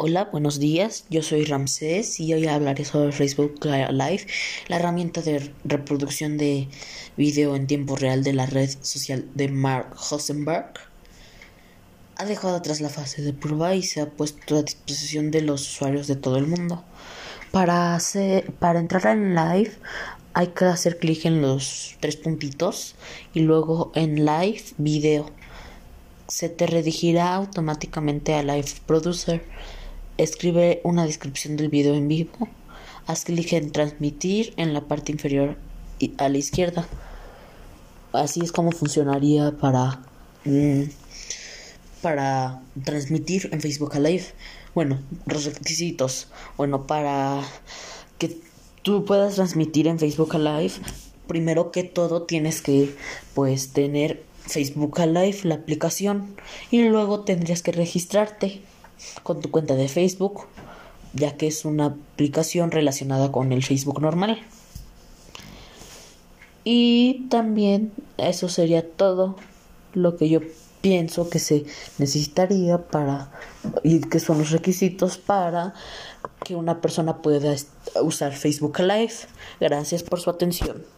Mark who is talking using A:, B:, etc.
A: Hola, buenos días. Yo soy Ramsés y hoy hablaré sobre Facebook Live, la herramienta de reproducción de video en tiempo real de la red social de Mark Hosenberg. Ha dejado atrás la fase de prueba y se ha puesto a disposición de los usuarios de todo el mundo. Para, hacer, para entrar en Live hay que hacer clic en los tres puntitos y luego en Live Video se te redirigirá automáticamente a Live Producer. Escribe una descripción del video en vivo. Haz clic en transmitir en la parte inferior a la izquierda. Así es como funcionaría para mm, para transmitir en Facebook Live. Bueno, los requisitos. Bueno, para que tú puedas transmitir en Facebook Live, primero que todo tienes que pues tener Facebook Live, la aplicación, y luego tendrías que registrarte con tu cuenta de Facebook, ya que es una aplicación relacionada con el Facebook normal. Y también eso sería todo lo que yo pienso que se necesitaría para y que son los requisitos para que una persona pueda usar Facebook Live. Gracias por su atención.